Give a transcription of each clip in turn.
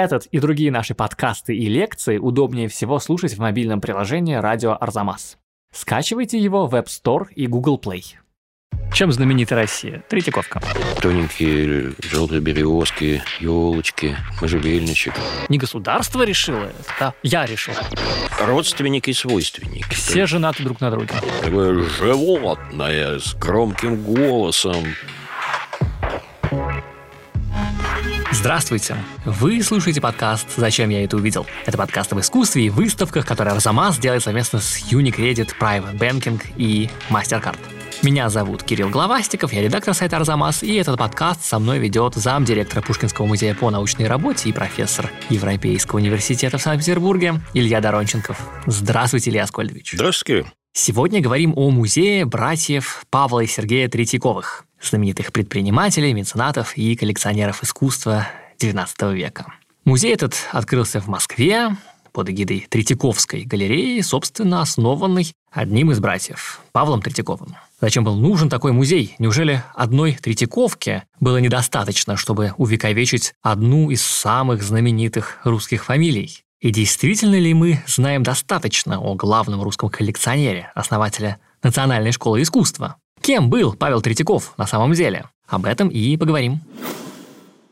Этот и другие наши подкасты и лекции удобнее всего слушать в мобильном приложении «Радио Арзамас». Скачивайте его в App Store и Google Play. Чем знаменита Россия? Третьяковка. Тоненькие желтые березки, елочки, можжевельничек. Не государство решило это, да? Я решил. Родственники и свойственники. Все женаты друг на друге. Такое животное с громким голосом. Здравствуйте! Вы слушаете подкаст «Зачем я это увидел?». Это подкаст об искусстве и выставках, который Арзамас делает совместно с Unicredit, Private Banking и MasterCard. Меня зовут Кирилл Главастиков, я редактор сайта Арзамас, и этот подкаст со мной ведет замдиректора Пушкинского музея по научной работе и профессор Европейского университета в Санкт-Петербурге Илья Доронченков. Здравствуйте, Илья Аскольдович. Здравствуйте. Сегодня говорим о музее братьев Павла и Сергея Третьяковых, знаменитых предпринимателей, меценатов и коллекционеров искусства XIX века. Музей этот открылся в Москве под эгидой Третьяковской галереи, собственно, основанной одним из братьев, Павлом Третьяковым. Зачем был нужен такой музей? Неужели одной Третьяковки было недостаточно, чтобы увековечить одну из самых знаменитых русских фамилий? И действительно ли мы знаем достаточно о главном русском коллекционере, основателя Национальной школы искусства? Кем был Павел Третьяков на самом деле? Об этом и поговорим.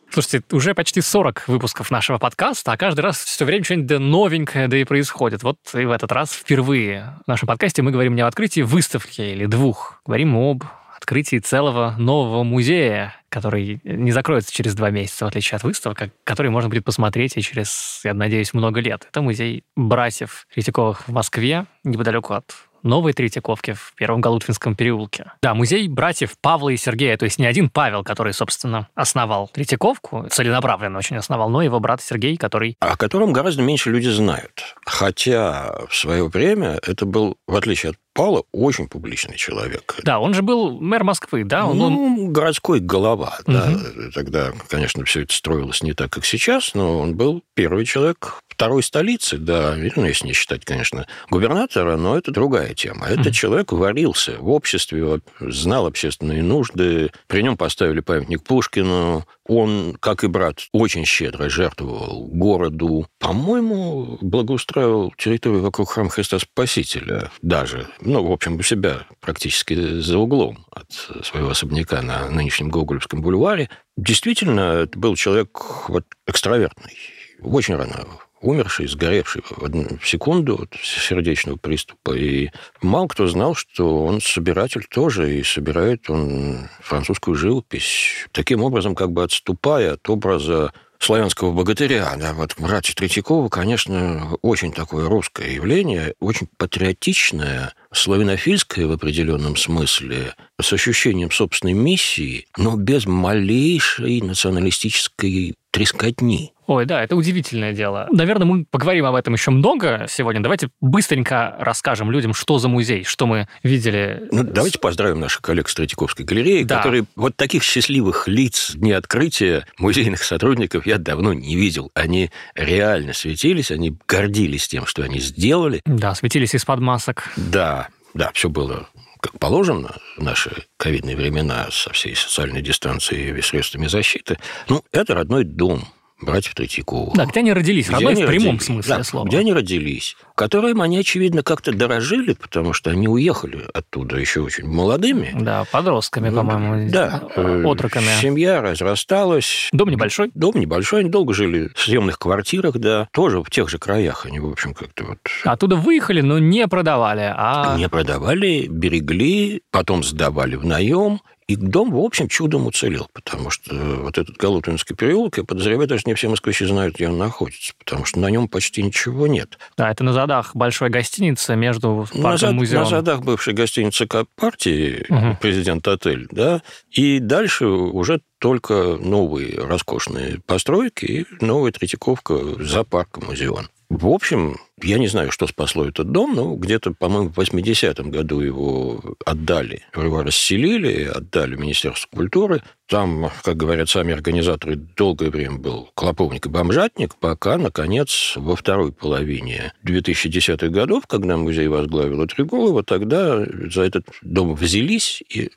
Слушайте, уже почти 40 выпусков нашего подкаста, а каждый раз все время что-нибудь новенькое да и происходит. Вот и в этот раз впервые в нашем подкасте мы говорим не о открытии выставки или двух, говорим об открытии целого нового музея, который не закроется через два месяца, в отличие от выставок, который можно будет посмотреть и через, я надеюсь, много лет. Это музей братьев Третьяковых в Москве, неподалеку от Новой Третьяковки в Первом Галутвинском переулке. Да, музей братьев Павла и Сергея, то есть не один Павел, который, собственно, основал Третьяковку, целенаправленно очень основал, но его брат Сергей, который... О котором гораздо меньше люди знают. Хотя в свое время это был, в отличие от Павла, очень публичный человек. Да, он же был мэр Москвы, да? Он, ну, городской голова, угу. да. Тогда, конечно, все это строилось не так, как сейчас, но он был первый человек второй столицы, да, ну, если не считать, конечно, губернатора, но это другая тема. Этот mm-hmm. человек варился в обществе, знал общественные нужды, при нем поставили памятник Пушкину, он, как и брат, очень щедро жертвовал городу. По-моему, благоустраивал территорию вокруг храма Христа Спасителя даже. Ну, в общем, у себя практически за углом от своего особняка на нынешнем Гоголевском бульваре. Действительно, это был человек вот, экстравертный. Очень рано умерший, сгоревший в одну секунду от сердечного приступа. И мало кто знал, что он собиратель тоже, и собирает он французскую живопись. Таким образом, как бы отступая от образа славянского богатыря. Да, вот братья Третьякова, конечно, очень такое русское явление, очень патриотичное, славянофильское в определенном смысле, с ощущением собственной миссии, но без малейшей националистической трескотни. Ой, да, это удивительное дело. Наверное, мы поговорим об этом еще много сегодня. Давайте быстренько расскажем людям, что за музей, что мы видели. Ну, давайте поздравим наших коллег с Третьяковской галереи, да. которые вот таких счастливых лиц дни открытия музейных сотрудников я давно не видел. Они реально светились, они гордились тем, что они сделали. Да, светились из-под масок. Да, да, все было как положено в наши ковидные времена со всей социальной дистанцией и средствами защиты. Ну, это родной дом братьев Третьяковых. Да, где они родились, где они в прямом родились, смысле да, слова. Где они родились, которым они, очевидно, как-то дорожили, потому что они уехали оттуда еще очень молодыми. Да, подростками, ну, по-моему, да, э, отроками. Семья разрасталась. Дом небольшой? Дом небольшой, они долго жили в съемных квартирах, да, тоже в тех же краях они, в общем, как-то вот... Оттуда выехали, но не продавали, а... Не продавали, берегли, потом сдавали в наем, и дом, в общем, чудом уцелел, потому что вот этот Галутинский переулок, я подозреваю, даже не все москвичи знают, где он находится, потому что на нем почти ничего нет. Да, это на задах большой гостиницы между парком на зад, музеем. На задах бывшей гостиницы партии, угу. президент-отель, да, и дальше уже только новые роскошные постройки и новая Третьяковка за парком музеон. В общем, я не знаю, что спасло этот дом, но где-то, по-моему, в 80-м году его отдали, его расселили, отдали Министерству культуры. Там, как говорят сами организаторы, долгое время был клоповник и бомжатник, пока, наконец, во второй половине 2010-х годов, когда музей возглавила Трегулова, тогда за этот дом взялись и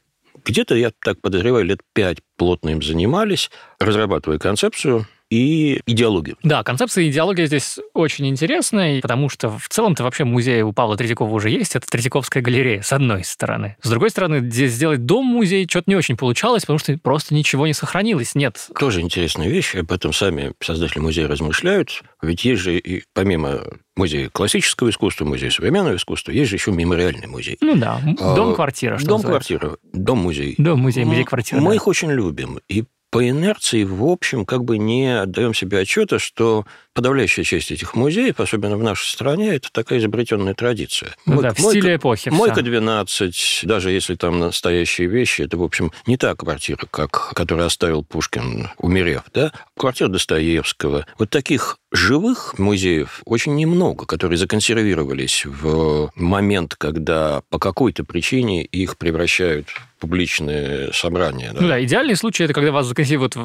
где-то, я так подозреваю, лет пять плотно им занимались, разрабатывая концепцию и идеологию. Да, концепция идеология здесь очень интересная, потому что в целом-то вообще музей у Павла Третьякова уже есть. Это Третьяковская галерея, с одной стороны. С другой стороны, здесь сделать дом-музей что-то не очень получалось, потому что просто ничего не сохранилось. Нет. Тоже интересная вещь. Об этом сами создатели музея размышляют. Ведь есть же и помимо музея классического искусства, музея современного искусства, есть же еще мемориальный музей. Ну да, дом-квартира. Дом-квартира, дом-музей. Дом-музей, музей-квартира. Мы да. их очень любим. И по инерции, в общем, как бы не отдаем себе отчета, что подавляющая часть этих музеев, особенно в нашей стране, это такая изобретенная традиция. Ну, Мой, да, в мойка, стиле эпохи. Мойка 12, даже если там настоящие вещи, это, в общем, не та квартира, как, которую оставил Пушкин, умерев, да? Квартира Достоевского. Вот таких живых музеев очень немного, которые законсервировались в момент, когда по какой-то причине их превращают в публичные собрания. Да? Ну да, идеальный случай это когда вас законсервируют,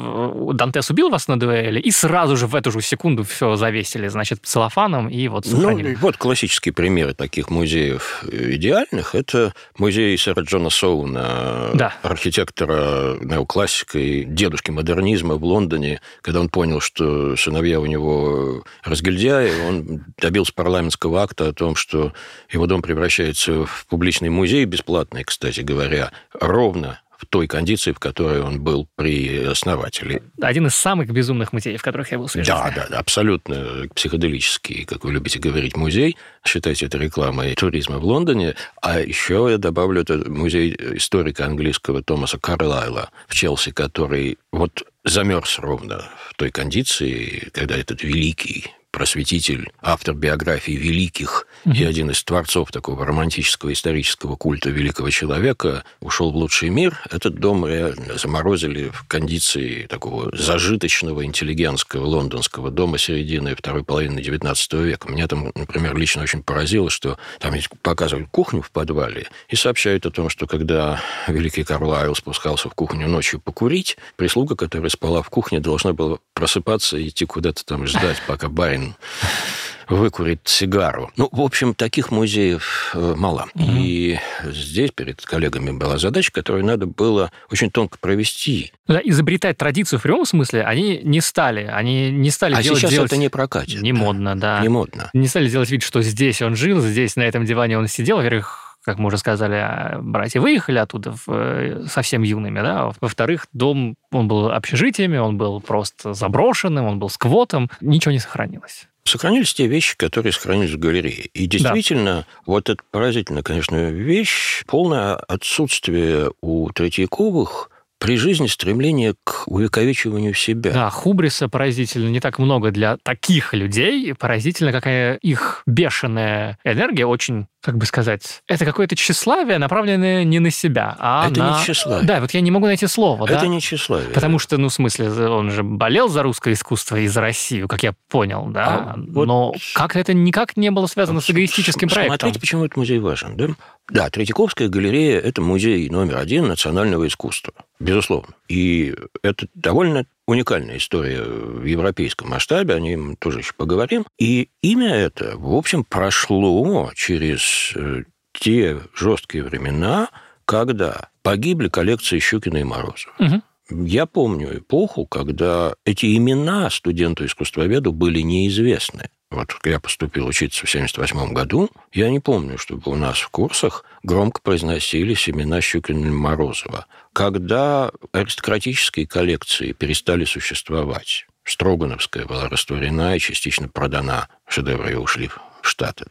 Дантес убил вас на дуэли, и сразу же в эту же секунду все завесили, значит, целлофаном и вот ну, сохранили. Ну, вот классические примеры таких музеев идеальных. Это музей сэра Джона Соуна, да. архитектора неоклассика и дедушки модернизма в Лондоне, когда он понял, что сыновья у него разгильдяи, он добился парламентского акта о том, что его дом превращается в публичный музей, бесплатный, кстати говоря, ровно в той кондиции, в которой он был при основателе. Один из самых безумных музеев, в которых я был в да, да, да, абсолютно психоделический, как вы любите говорить, музей. Считайте это рекламой туризма в Лондоне. А еще я добавлю, это музей историка английского Томаса Карлайла в Челси, который вот замерз ровно в той кондиции, когда этот великий просветитель, автор биографии великих угу. и один из творцов такого романтического исторического культа великого человека, ушел в лучший мир. Этот дом реально заморозили в кондиции такого зажиточного интеллигентского лондонского дома середины второй половины XIX века. Меня там, например, лично очень поразило, что там показывают кухню в подвале и сообщают о том, что когда великий Карлайл спускался в кухню ночью покурить, прислуга, которая спала в кухне, должна была просыпаться и идти куда-то там ждать, пока барин выкурить сигару. Ну, в общем, таких музеев э, мало. Угу. И здесь перед коллегами была задача, которую надо было очень тонко провести. Да, изобретать традицию в прямом смысле они не стали. Они не стали а делать... сейчас делать... это не прокатит. Не модно, да. Не модно. Не стали делать вид, что здесь он жил, здесь на этом диване он сидел. Во-первых, как мы уже сказали, а, братья выехали оттуда э, совсем юными, да. Во-вторых, дом, он был общежитиями, он был просто заброшенным, он был сквотом, ничего не сохранилось. Сохранились те вещи, которые сохранились в галерее. И действительно, да. вот это поразительная, конечно, вещь, полное отсутствие у Третьяковых при жизни стремление к увековечиванию себя. Да, хубриса поразительно не так много для таких людей. Поразительно, какая их бешеная энергия, очень как бы сказать, это какое-то тщеславие, направленное не на себя, а это на... не тщеславие. Да, вот я не могу найти слово. Это да? не тщеславие. Потому что, ну, в смысле, он же болел за русское искусство и за Россию, как я понял, да? А вот... Но как это никак не было связано с эгоистическим проектом. Смотрите, почему этот музей важен, да? Да, Третьяковская галерея – это музей номер один национального искусства, безусловно. И это довольно уникальная история в европейском масштабе, о ней мы тоже еще поговорим. И имя это, в общем, прошло через э, те жесткие времена, когда погибли коллекции Щукина и Морозова. Угу. Я помню эпоху, когда эти имена студенту-искусствоведу были неизвестны. Вот я поступил учиться в 1978 году. Я не помню, чтобы у нас в курсах громко произносились имена Щукина и Морозова. Когда аристократические коллекции перестали существовать, Строгановская была растворена и частично продана, шедевры ушли в Штаты.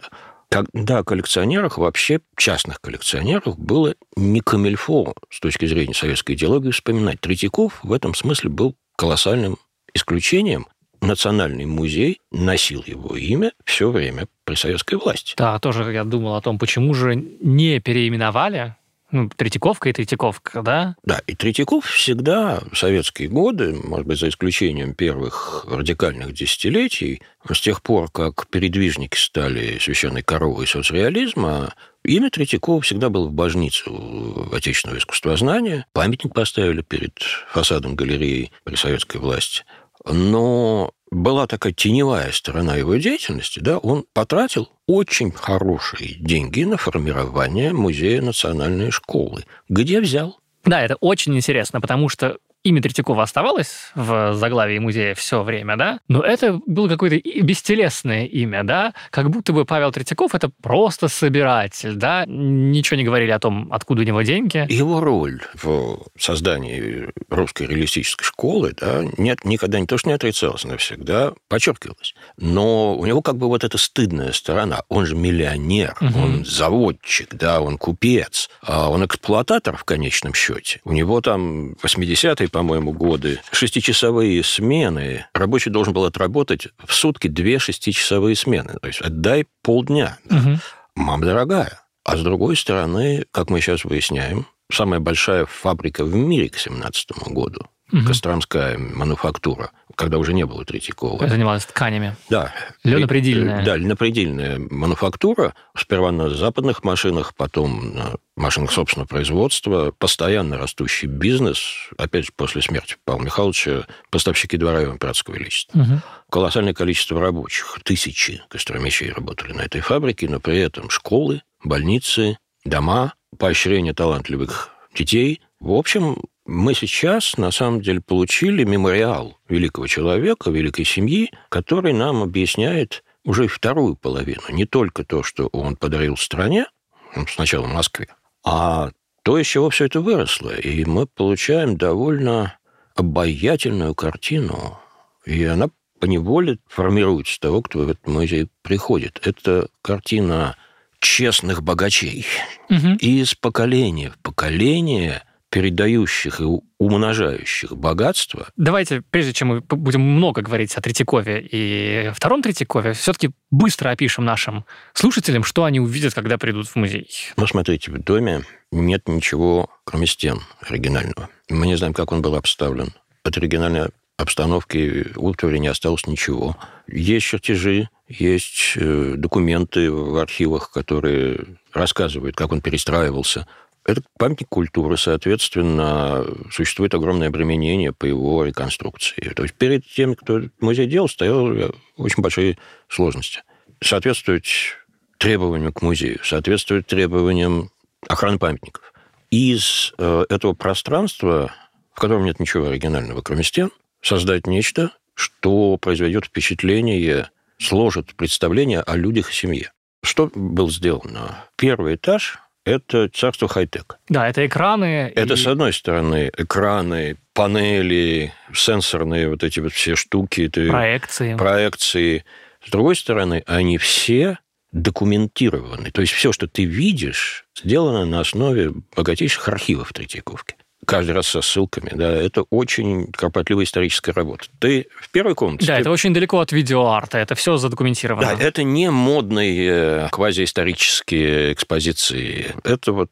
Когда коллекционерах, вообще частных коллекционерах, было не камильфо с точки зрения советской идеологии вспоминать. Третьяков в этом смысле был колоссальным исключением, Национальный музей носил его имя все время при советской власти. Да, тоже я думал о том, почему же не переименовали ну, Третьяковка и Третьяковка, да? Да, и Третьяков всегда в советские годы, может быть, за исключением первых радикальных десятилетий, с тех пор, как передвижники стали священной коровой соцреализма, имя Третьякова всегда было в божнице у отечественного искусствознания. Памятник поставили перед фасадом галереи при советской власти – но была такая теневая сторона его деятельности, да, он потратил очень хорошие деньги на формирование музея национальной школы. Где взял? Да, это очень интересно, потому что имя Третьякова оставалось в заглавии музея все время, да, но это было какое-то бестелесное имя, да, как будто бы Павел Третьяков это просто собиратель, да, ничего не говорили о том, откуда у него деньги. Его роль в создании русской реалистической школы, да, нет, никогда не то, что не отрицалась, навсегда подчеркивалась. Но у него как бы вот эта стыдная сторона. Он же миллионер, угу. он заводчик, да, он купец, а он эксплуататор в конечном счете. У него там 80-е, по-моему, годы шестичасовые смены. Рабочий должен был отработать в сутки две шестичасовые смены. То есть отдай полдня. Да. Угу. Мама дорогая. А с другой стороны, как мы сейчас выясняем, самая большая фабрика в мире к 17 году угу. Костромская мануфактура, когда уже не было Третьякова. Занималась тканями. Да. Льнопредельная. Да, льнопредельная мануфактура. Сперва на западных машинах, потом на машинах собственного производства. Постоянно растущий бизнес. Опять же, после смерти Павла Михайловича поставщики двора его императорского величества. Угу. Колоссальное количество рабочих. Тысячи костромичей работали на этой фабрике, но при этом школы, больницы, дома, поощрение талантливых детей. В общем, мы сейчас, на самом деле, получили мемориал великого человека, великой семьи, который нам объясняет уже вторую половину. Не только то, что он подарил стране, ну, сначала Москве, а то, из чего все это выросло. И мы получаем довольно обаятельную картину. И она поневоле формируется того, кто в этот музей приходит. Это картина честных богачей. Угу. из поколения в поколение передающих и умножающих богатство. Давайте, прежде чем мы будем много говорить о Третьякове и втором Третьякове, все-таки быстро опишем нашим слушателям, что они увидят, когда придут в музей. Ну, смотрите, в доме нет ничего, кроме стен оригинального. Мы не знаем, как он был обставлен. От оригинальной обстановки утвари не осталось ничего. Есть чертежи, есть э, документы в архивах, которые рассказывают, как он перестраивался. Это памятник культуры, соответственно, существует огромное обременение по его реконструкции. То есть перед тем, кто музей делал, стояли очень большие сложности. Соответствовать требованиям к музею, соответствовать требованиям охраны памятников. Из э, этого пространства, в котором нет ничего оригинального, кроме стен, создать нечто, что произведет впечатление, сложит представление о людях и семье. Что было сделано? Первый этаж это царство хай-тек. Да, это экраны. Это, и... с одной стороны, экраны, панели, сенсорные вот эти вот все штуки. Проекции. Проекции. С другой стороны, они все документированы. То есть все, что ты видишь, сделано на основе богатейших архивов Третьяковки каждый раз со ссылками, да, это очень кропотливая историческая работа. Ты в первой комнате... Да, ты... это очень далеко от видеоарта, это все задокументировано. Да, это не модные э, квазиисторические экспозиции. Это вот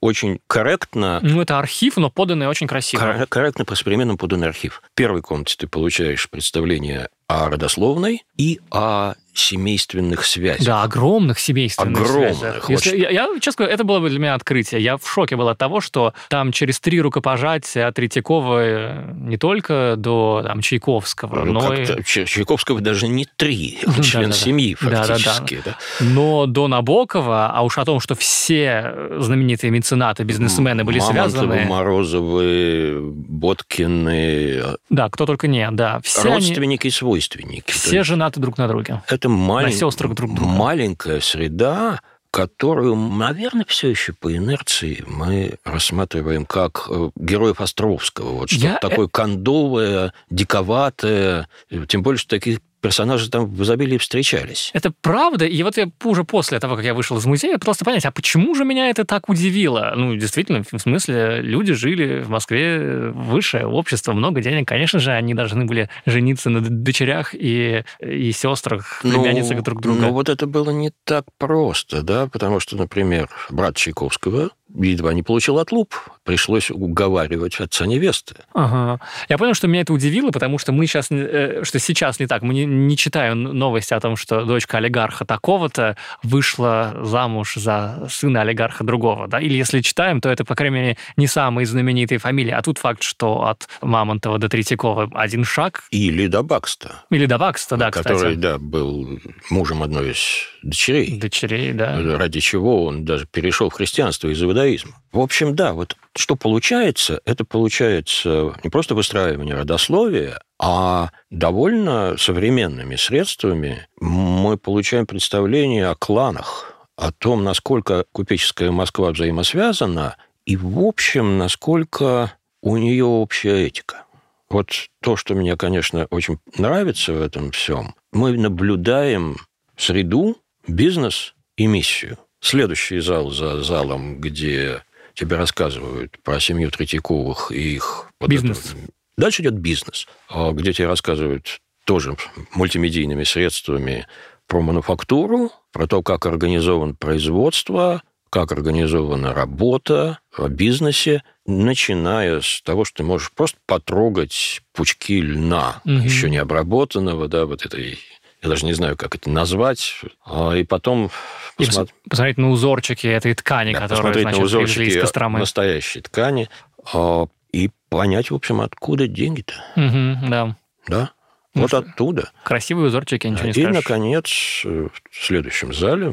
очень корректно... Ну, это архив, но поданный очень красиво. Корректно по современному поданный архив. В первой комнате ты получаешь представление о родословной и о семейственных связях. Да, огромных семейственных огромных. связях. Если, я, я, честно говоря, это было бы для меня открытие. Я в шоке был от того, что там через три рукопожатия от Третьякова э, не только до там, Чайковского, ну, но и... Чайковского даже не три, он ну, член да, да, семьи да. фактически. Да, да, да. Но до Набокова, а уж о том, что все знаменитые меценаты, бизнесмены были Мамонтовы, связаны... Морозовы, Боткины... Да, кто только не, да. Все Родственники они... и свойственники. Все женаты друг на друге это малень... друг друга. маленькая среда, которую, наверное, все еще по инерции мы рассматриваем как э, героев Островского. Вот что-то Я... Э такое кондовое, диковатое. Тем более, что таких персонажи там в изобилии встречались. Это правда. И вот я уже после того, как я вышел из музея, пытался понять, а почему же меня это так удивило? Ну, действительно, в смысле, люди жили в Москве, высшее общество, много денег. Конечно же, они должны были жениться на дочерях и, и сестрах, племянницах ну, друг друга. Ну, вот это было не так просто, да, потому что, например, брат Чайковского едва не получил отлуп. Пришлось уговаривать отца невесты. Ага. Я понял, что меня это удивило, потому что мы сейчас, э, что сейчас не так. Мы не, не читаем новости о том, что дочка олигарха такого-то вышла замуж за сына олигарха другого. Да? Или если читаем, то это, по крайней мере, не самые знаменитые фамилии. А тут факт, что от Мамонтова до Третьякова один шаг. Или до Бакста. Или до Бакста, да, который, кстати. да, был мужем одной из дочерей. Дочерей, да. Ради чего он даже перешел в христианство из-за дадаизма. В общем, да, вот что получается, это получается не просто выстраивание родословия, а довольно современными средствами мы получаем представление о кланах, о том, насколько купеческая Москва взаимосвязана, и, в общем, насколько у нее общая этика. Вот то, что мне, конечно, очень нравится в этом всем, мы наблюдаем среду, бизнес и миссию. Следующий зал за залом, где тебе рассказывают про семью Третьяковых и их... Бизнес. Дальше идет бизнес, а где тебе рассказывают тоже мультимедийными средствами про мануфактуру, про то, как организовано производство, как организована работа в бизнесе, начиная с того, что ты можешь просто потрогать пучки льна, угу. еще не обработанного, да, вот этой я даже не знаю, как это назвать, а, и потом... И посмотри... посмотреть на узорчики этой ткани, да, которые, значит, на узорчики из Костромы. настоящей ткани, а, и понять, в общем, откуда деньги-то. Угу, да. Да? Ну, вот что? оттуда. Красивые узорчики, ничего не и, скажешь. И, наконец, в следующем зале,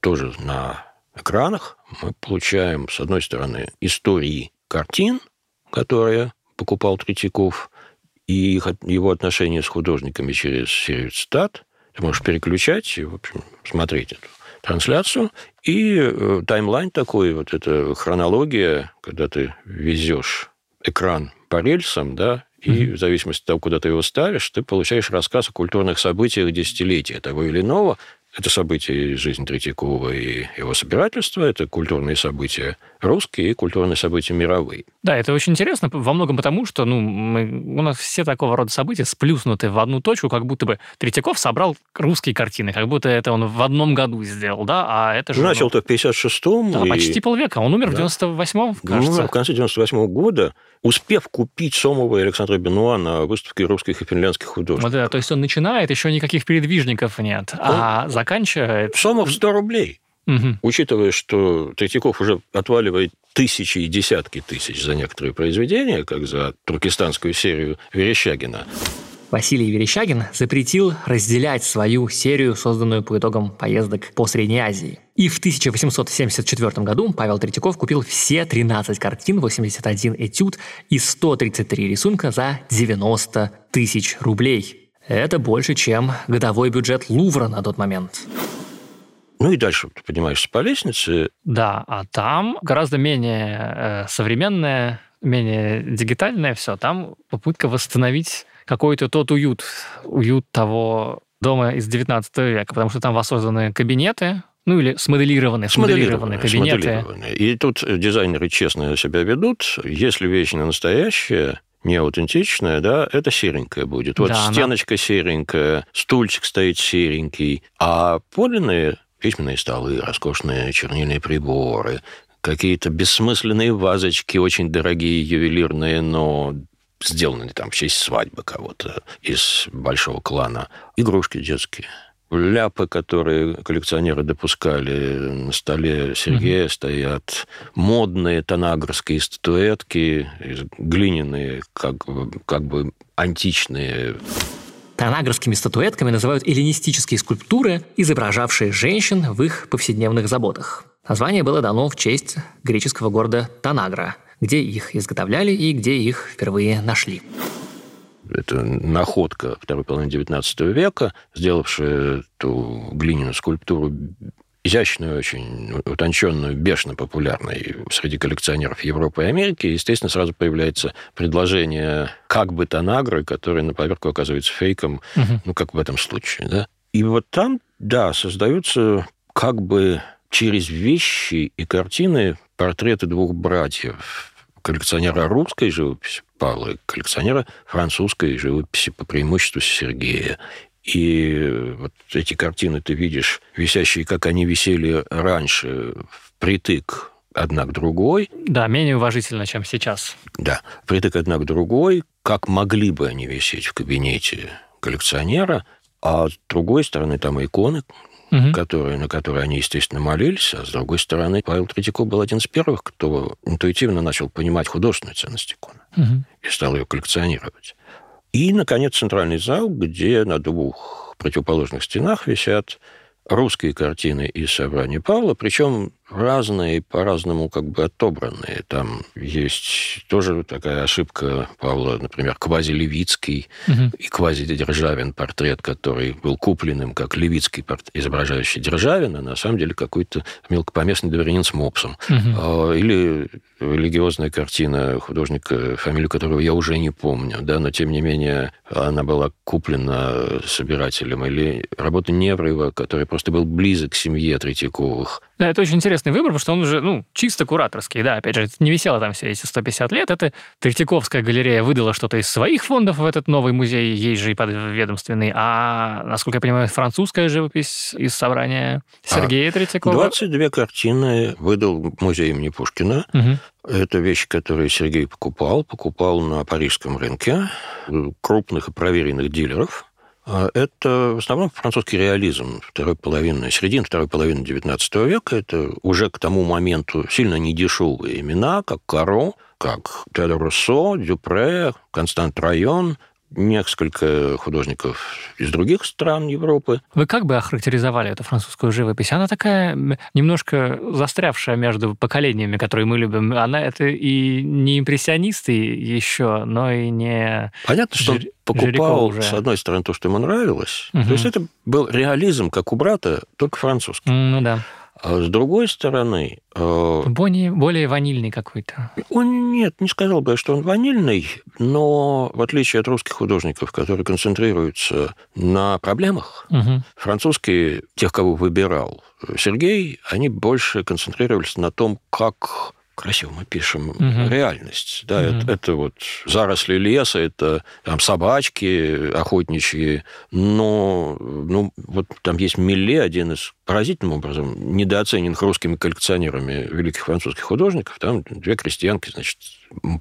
тоже на экранах, мы получаем, с одной стороны, истории картин, которые покупал Третьяков, и его отношения с художниками через серию цитат. Ты можешь переключать и, в общем, смотреть эту трансляцию. И э, таймлайн такой, вот эта хронология, когда ты везешь экран по рельсам, да, и mm-hmm. в зависимости от того, куда ты его ставишь, ты получаешь рассказ о культурных событиях десятилетия того или иного, это события из жизни Третьякова и его собирательства, это культурные события русские и культурные события мировые. Да, это очень интересно во многом потому, что ну, мы, у нас все такого рода события сплюснуты в одну точку, как будто бы Третьяков собрал русские картины, как будто это он в одном году сделал, да, а это же... Начал-то ну, в 56-м. Да, и... почти полвека. Он умер да. в 98-м, кажется. Ну, в конце 98-го года, успев купить Сомова и Александра Бенуа на выставке русских и финляндских художников. Вот, да, то есть он начинает, еще никаких передвижников нет, он... а заканчивает... Сомов 100 рублей. Угу. Учитывая, что Третьяков уже отваливает тысячи и десятки тысяч за некоторые произведения, как за туркестанскую серию Верещагина. Василий Верещагин запретил разделять свою серию, созданную по итогам поездок по Средней Азии. И в 1874 году Павел Третьяков купил все 13 картин, 81 этюд и 133 рисунка за 90 тысяч рублей. Это больше, чем годовой бюджет Лувра на тот момент. Ну и дальше ты поднимаешься по лестнице. Да, а там гораздо менее э, современное, менее дигитальное все. Там попытка восстановить какой-то тот уют, уют того дома из 19 века, потому что там воссозданы кабинеты, ну или смоделированные, смоделированные, смоделированные кабинеты. Смоделированные. И тут дизайнеры честно себя ведут. Если вещь не настоящая, не аутентичная, да, это серенькая будет. Вот да, стеночка она... серенькая, стульчик стоит серенький, а подлинные письменные столы, роскошные чернильные приборы, какие-то бессмысленные вазочки, очень дорогие, ювелирные, но сделаны там в честь свадьбы кого-то из большого клана. Игрушки детские. Ляпы, которые коллекционеры допускали на столе Сергея, mm-hmm. стоят модные танагрские статуэтки, глиняные, как, как бы античные Танагрскими статуэтками называют эллинистические скульптуры, изображавшие женщин в их повседневных заботах. Название было дано в честь греческого города Танагра, где их изготовляли и где их впервые нашли. Это находка второй половины XIX века, сделавшая эту глиняную скульптуру изящную, очень утонченную, бешено популярной среди коллекционеров Европы и Америки, естественно, сразу появляется предложение как бы Танагры, который на поверку оказывается фейком, угу. ну, как в этом случае, да. И вот там, да, создаются как бы через вещи и картины портреты двух братьев, коллекционера русской живописи Павла коллекционера французской живописи по преимуществу Сергея. И вот эти картины ты видишь, висящие, как они висели раньше, впритык одна к другой. Да, менее уважительно, чем сейчас. Да, впритык одна к другой, как могли бы они висеть в кабинете коллекционера, а с другой стороны там иконы, угу. которые, на которые они, естественно, молились, а с другой стороны Павел Третьяков был один из первых, кто интуитивно начал понимать художественную ценность иконы угу. и стал ее коллекционировать. И, наконец, центральный зал, где на двух противоположных стенах висят русские картины из собрания Павла, причем разные, по-разному как бы отобранные. Там есть тоже такая ошибка Павла, например, квази-левицкий угу. и квази-Державин портрет, который был куплен им как левицкий портрет, изображающий Державина, на самом деле какой-то мелкопоместный дворянин с мопсом. Угу. Или религиозная картина художника, фамилию которого я уже не помню, да, но тем не менее она была куплена собирателем, или работа Неврова, который просто был близок к семье Третьяковых. Да, это очень интересный выбор, потому что он уже, ну, чисто кураторский, да, опять же, не висело там все эти 150 лет, это Третьяковская галерея выдала что-то из своих фондов в этот новый музей, есть же и подведомственный, а, насколько я понимаю, французская живопись из собрания Сергея а, Третьякова. 22 картины выдал музей имени Пушкина. Угу. Это вещи, которые Сергей покупал. Покупал на парижском рынке крупных и проверенных дилеров. А это в основном французский реализм второй половины, середины второй половины XIX века. Это уже к тому моменту сильно недешевые имена, как Каро, как Теодор Руссо, Дюпре, Констант Район – несколько художников из других стран Европы. Вы как бы охарактеризовали эту французскую живопись? Она такая немножко застрявшая между поколениями, которые мы любим. Она это и не импрессионисты еще, но и не... Понятно, что он покупал, уже. с одной стороны, то, что ему нравилось. Угу. То есть это был реализм, как у брата, только французский. Ну да. А с другой стороны... Э, более, более ванильный какой-то. Он нет, не сказал бы, что он ванильный, но в отличие от русских художников, которые концентрируются на проблемах, угу. французские, тех, кого выбирал Сергей, они больше концентрировались на том, как красиво мы пишем угу. реальность. Да, угу. это, это вот заросли леса, это там собачки охотничьи, но ну, вот там есть Милле, один из поразительным образом недооцененных русскими коллекционерами великих французских художников. Там две крестьянки, значит,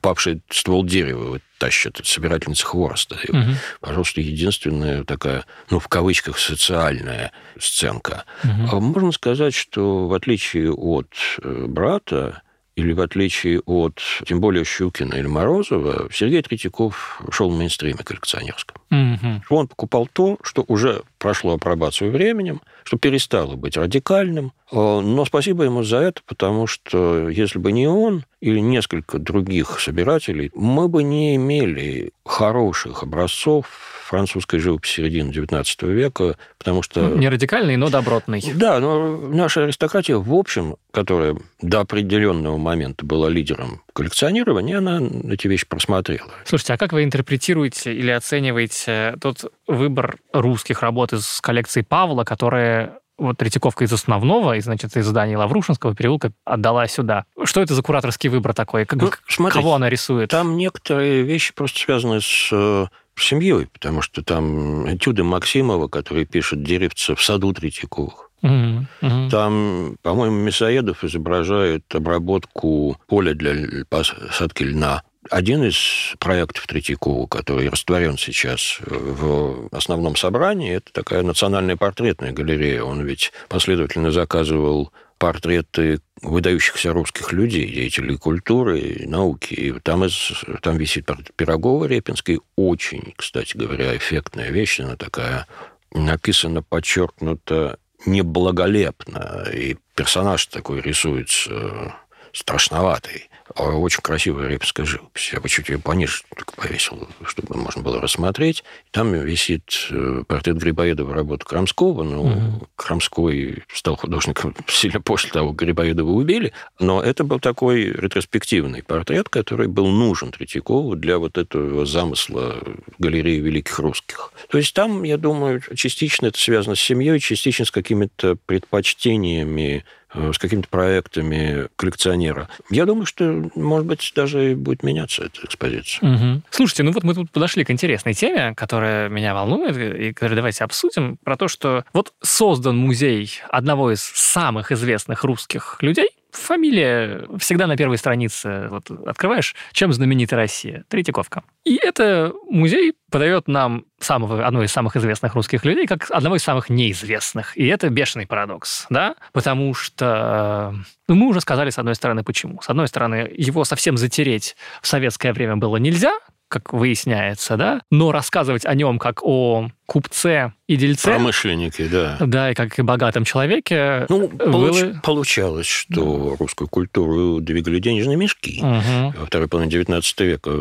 павший ствол дерева вот, тащат, это собирательница хвороста. И, угу. Пожалуйста, единственная такая, ну, в кавычках, социальная сценка. Угу. Можно сказать, что в отличие от э, брата, или в отличие от, тем более, Щукина или Морозова, Сергей Третьяков шел в мейнстриме коллекционерском. Угу. Он покупал то, что уже прошло апробацию временем, что перестало быть радикальным. Э, но спасибо ему за это, потому что если бы не он или несколько других собирателей, мы бы не имели хороших образцов французской живописи середины XIX века, потому что... Ну, не радикальный, но добротный. Да, но наша аристократия, в общем, которая до определенного момента была лидером коллекционирования, она эти вещи просмотрела. Слушайте, а как вы интерпретируете или оцениваете тот выбор русских работ из коллекции Павла, которые вот Третьяковка из основного, и, значит, из здания Лаврушинского переулка отдала сюда. Что это за кураторский выбор такой? Как, ну, смотрите, кого она рисует? Там некоторые вещи просто связаны с э, семьей, потому что там этюды Максимова, который пишет «Деревца в саду Третьяковых». Угу, угу. Там, по-моему, Мясоедов изображает обработку поля для посадки льна. Один из проектов Третьякова, который растворен сейчас в основном собрании, это такая национальная портретная галерея. Он ведь последовательно заказывал портреты выдающихся русских людей, деятелей культуры и науки. И там, из, там висит портрет Пирогова Репинской. Очень, кстати говоря, эффектная вещь. Она такая написана, подчеркнуто неблаголепно. И персонаж такой рисуется страшноватый. А очень красивая репская живопись. Я бы чуть ее пониже только повесил, чтобы можно было рассмотреть. Там висит э, портрет Грибоедова работы Крамского. Ну, угу. Крамской стал художником сильно после того, как Грибоедова убили. Но это был такой ретроспективный портрет, который был нужен Третьякову для вот этого замысла галереи великих русских. То есть там, я думаю, частично это связано с семьей, частично с какими-то предпочтениями с какими-то проектами коллекционера. Я думаю, что, может быть, даже будет меняться эта экспозиция. Угу. Слушайте, ну вот мы тут подошли к интересной теме, которая меня волнует, и которую давайте обсудим, про то, что вот создан музей одного из самых известных русских людей, фамилия всегда на первой странице. Вот открываешь, чем знаменита Россия? Третьяковка. И это музей подает нам самого, одного из самых известных русских людей как одного из самых неизвестных. И это бешеный парадокс, да? Потому что ну, мы уже сказали, с одной стороны, почему. С одной стороны, его совсем затереть в советское время было нельзя, как выясняется, да, но рассказывать о нем как о купце и дельце. Промышленнике, да. Да, и как и богатом человеке. Ну, получ, получалось, что да. русскую культуру двигали денежные мешки. Угу. Во второй половине 19 века,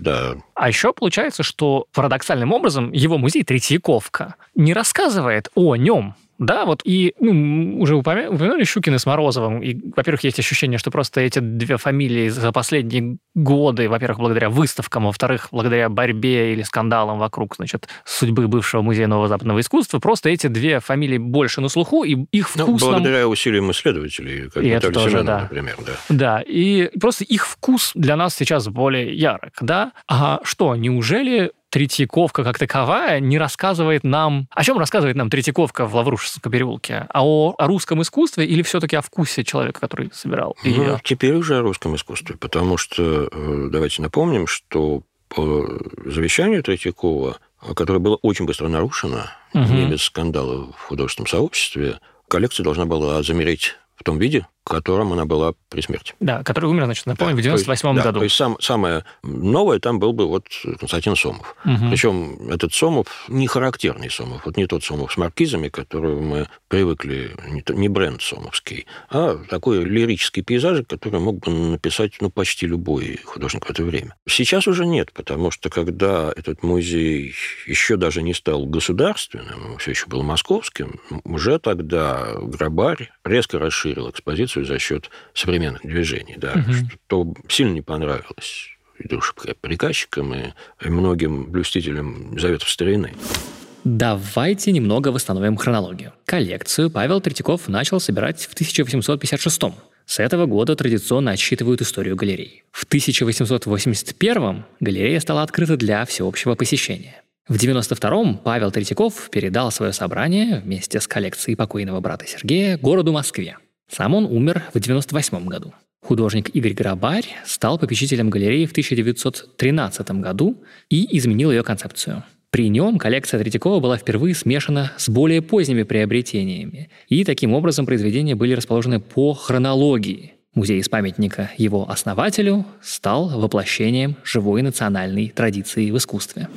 да. А еще получается, что парадоксальным образом его музей Третьяковка не рассказывает о нем, да, вот и ну, уже упомянули Щукина с Морозовым. И, во-первых, есть ощущение, что просто эти две фамилии за последние годы, во-первых, благодаря выставкам, во-вторых, благодаря борьбе или скандалам вокруг, значит, судьбы бывшего музея нового западного искусства, просто эти две фамилии больше на слуху, и их вкус ну, благодаря усилиям исследователей, как и это тоже, Семенов, да. например, да. Да, и просто их вкус для нас сейчас более ярок, да. А что, неужели Третьяковка как таковая не рассказывает нам... О чем рассказывает нам Третьяковка в Лаврушевском переулке? А о, о русском искусстве или все-таки о вкусе человека, который собирал ну, ее? теперь уже о русском искусстве, потому что э, давайте напомним, что по завещанию Третьякова, которое было очень быстро нарушено, угу. не без скандала в художественном сообществе, коллекция должна была замереть в том виде, котором она была при смерти. Да, который умер, значит, напомню, да, в 98 году. Да, то есть сам, самое новое там был бы вот Константин Сомов. Угу. Причем этот Сомов не характерный Сомов, вот не тот Сомов с маркизами, которого мы привыкли, не, не бренд сомовский, а такой лирический пейзаж, который мог бы написать ну, почти любой художник в это время. Сейчас уже нет, потому что когда этот музей еще даже не стал государственным, все еще был московским, уже тогда Грабарь резко расширил экспозицию информацию за счет современных движений, да, угу. что сильно не понравилось и приказчикам, и, и многим блюстителям заветов старины. Давайте немного восстановим хронологию. Коллекцию Павел Третьяков начал собирать в 1856 -м. С этого года традиционно отсчитывают историю галерей. В 1881 галерея стала открыта для всеобщего посещения. В 92-м Павел Третьяков передал свое собрание вместе с коллекцией покойного брата Сергея городу Москве. Сам он умер в 1998 году. Художник Игорь Грабарь стал попечителем галереи в 1913 году и изменил ее концепцию. При нем коллекция Третьякова была впервые смешана с более поздними приобретениями, и таким образом произведения были расположены по хронологии. Музей из памятника его основателю стал воплощением живой национальной традиции в искусстве.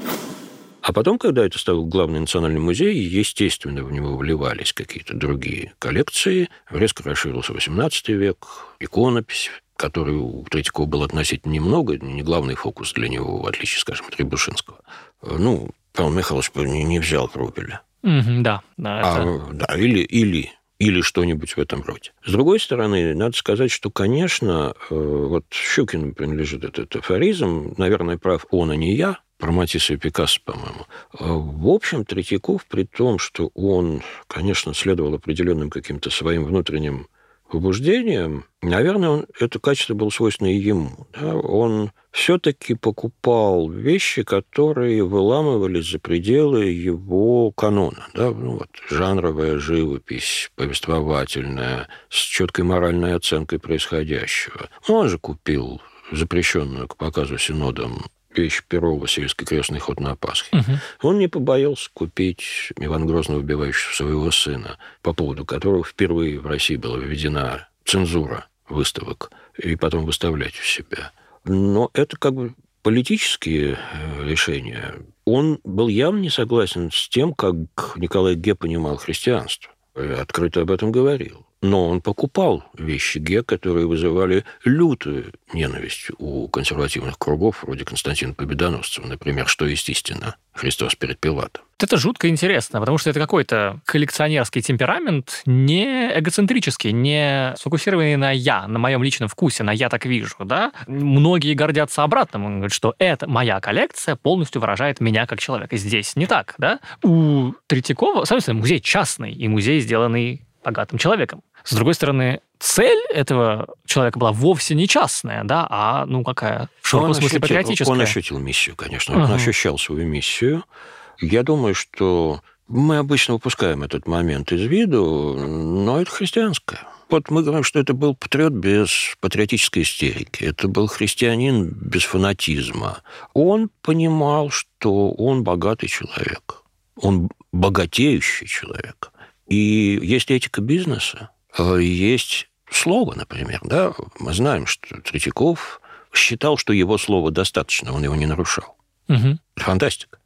А потом, когда это стал главный национальный музей, естественно, в него вливались какие-то другие коллекции. Резко расширился XVIII век, иконопись, который у Третьякова был относительно немного, не главный фокус для него, в отличие, скажем, от Рябушинского. Ну, Павел Михайлович не, не взял Рубеля. Mm-hmm, да, да. А, это... да, или, или, или что-нибудь в этом роде. С другой стороны, надо сказать, что, конечно, э, вот Щукину принадлежит этот афоризм, наверное, прав он, а не я, про Матисса и Пикассо, по-моему. А, в общем, Третьяков, при том, что он, конечно, следовал определенным каким-то своим внутренним побуждением, наверное, он, это качество было свойственно и ему. Да? Он все-таки покупал вещи, которые выламывались за пределы его канона. Да? Ну, вот, жанровая живопись, повествовательная, с четкой моральной оценкой происходящего. Он же купил запрещенную к показу синодом вещь Перова «Сельский крестный ход на Пасхе». Угу. Он не побоялся купить Иван Грозного, убивающего своего сына, по поводу которого впервые в России была введена цензура выставок, и потом выставлять у себя. Но это как бы политические э, решения. Он был явно не согласен с тем, как Николай Ге понимал христианство. Открыто об этом говорил. Но он покупал вещи Ге, которые вызывали лютую ненависть у консервативных кругов, вроде Константина Победоносцева, например, что естественно, Христос перед Пилатом. Это жутко интересно, потому что это какой-то коллекционерский темперамент, не эгоцентрический, не сфокусированный на «я», на моем личном вкусе, на «я так вижу», да? Многие гордятся обратным, он что это моя коллекция полностью выражает меня как человека. Здесь не так, да? У Третьякова, соответственно, музей частный, и музей, сделанный богатым человеком. С другой стороны, цель этого человека была вовсе не частная, да, а, ну, какая, в широком смысле ощутил, патриотическая. Он ощутил миссию, конечно, он uh-huh. ощущал свою миссию. Я думаю, что мы обычно выпускаем этот момент из виду, но это христианское. Вот мы говорим, что это был патриот без патриотической истерики. Это был христианин без фанатизма. Он понимал, что он богатый человек. Он богатеющий человек. И есть этика бизнеса, а есть слово, например. Да? Мы знаем, что Третьяков считал, что его слова достаточно, он его не нарушал. Угу. Фантастика.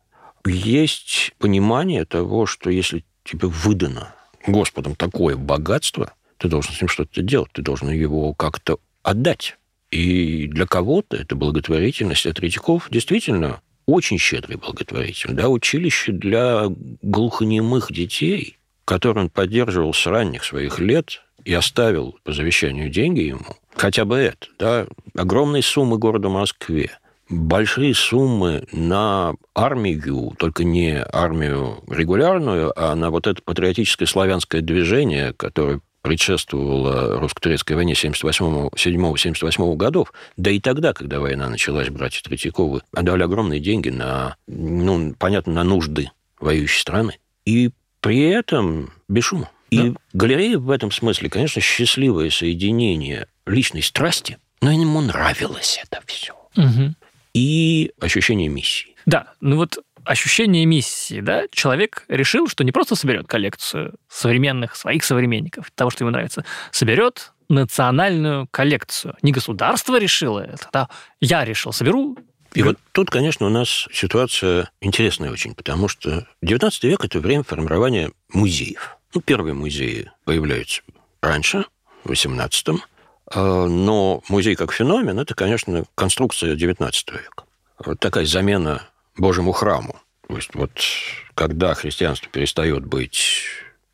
Есть понимание того, что если тебе выдано Господом такое богатство, ты должен с ним что-то делать, ты должен его как-то отдать. И для кого-то это благотворительность. А Третьяков действительно очень щедрый благотворитель. Да, училище для глухонемых детей, которое он поддерживал с ранних своих лет и оставил по завещанию деньги ему, хотя бы это, да, огромные суммы города Москве, большие суммы на армию, только не армию регулярную, а на вот это патриотическое славянское движение, которое предшествовало русско-турецкой войне 77-78 годов, да и тогда, когда война началась, братья Третьяковы отдали огромные деньги на, ну, понятно, на нужды воюющей страны. И при этом без шума. И да. галерея в этом смысле, конечно, счастливое соединение личной страсти, но ему нравилось это все. Угу. И ощущение миссии. Да, ну вот ощущение миссии, да, человек решил, что не просто соберет коллекцию современных своих современников, того, что ему нравится, соберет национальную коллекцию. Не государство решило это, да, я решил, соберу и вот тут, конечно, у нас ситуация интересная очень, потому что 19 век – это время формирования музеев. Ну, первые музеи появляются раньше, в 18-м, а, но музей как феномен – это, конечно, конструкция 19 века. Вот такая замена Божьему храму. То есть вот когда христианство перестает быть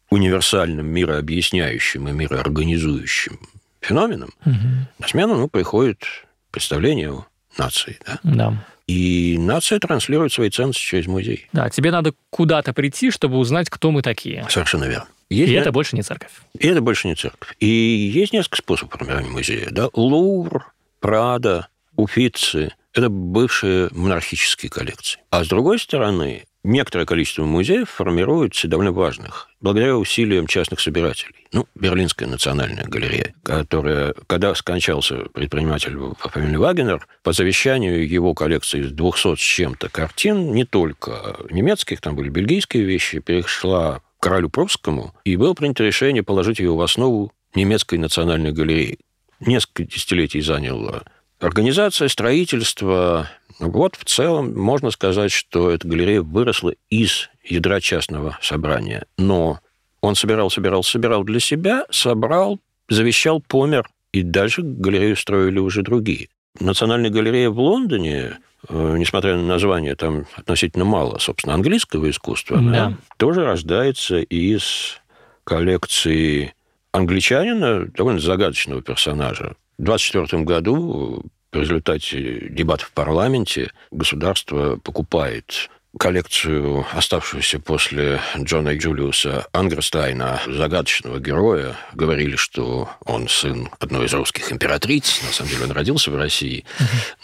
универсальным, мирообъясняющим и мироорганизующим феноменом, угу. на смену ну, приходит представление о нации. Да? да. И нация транслирует свои ценности через музей. Да, тебе надо куда-то прийти, чтобы узнать, кто мы такие. Совершенно верно. Есть и на... это больше не церковь. И это больше не церковь. И есть несколько способов формирования музея. Да? Лувр, Прада, Уфицы – это бывшие монархические коллекции. А с другой стороны, некоторое количество музеев формируется довольно важных, благодаря усилиям частных собирателей. Ну, Берлинская национальная галерея, которая, когда скончался предприниматель по фамилии Вагенер, по завещанию его коллекции из 200 с чем-то картин, не только немецких, там были бельгийские вещи, перешла королю прусскому, и было принято решение положить ее в основу немецкой национальной галереи. Несколько десятилетий заняло Организация строительства, вот в целом можно сказать, что эта галерея выросла из ядра частного собрания. Но он собирал, собирал, собирал для себя, собрал, завещал, помер, и дальше галерею строили уже другие. Национальная галерея в Лондоне, э, несмотря на название, там относительно мало, собственно, английского искусства, да. Тоже рождается из коллекции англичанина, довольно загадочного персонажа, 1924 году в результате дебатов в парламенте государство покупает коллекцию, оставшуюся после Джона Джулиуса Ангерстайна, загадочного героя. Говорили, что он сын одной из русских императриц. На самом деле он родился в России,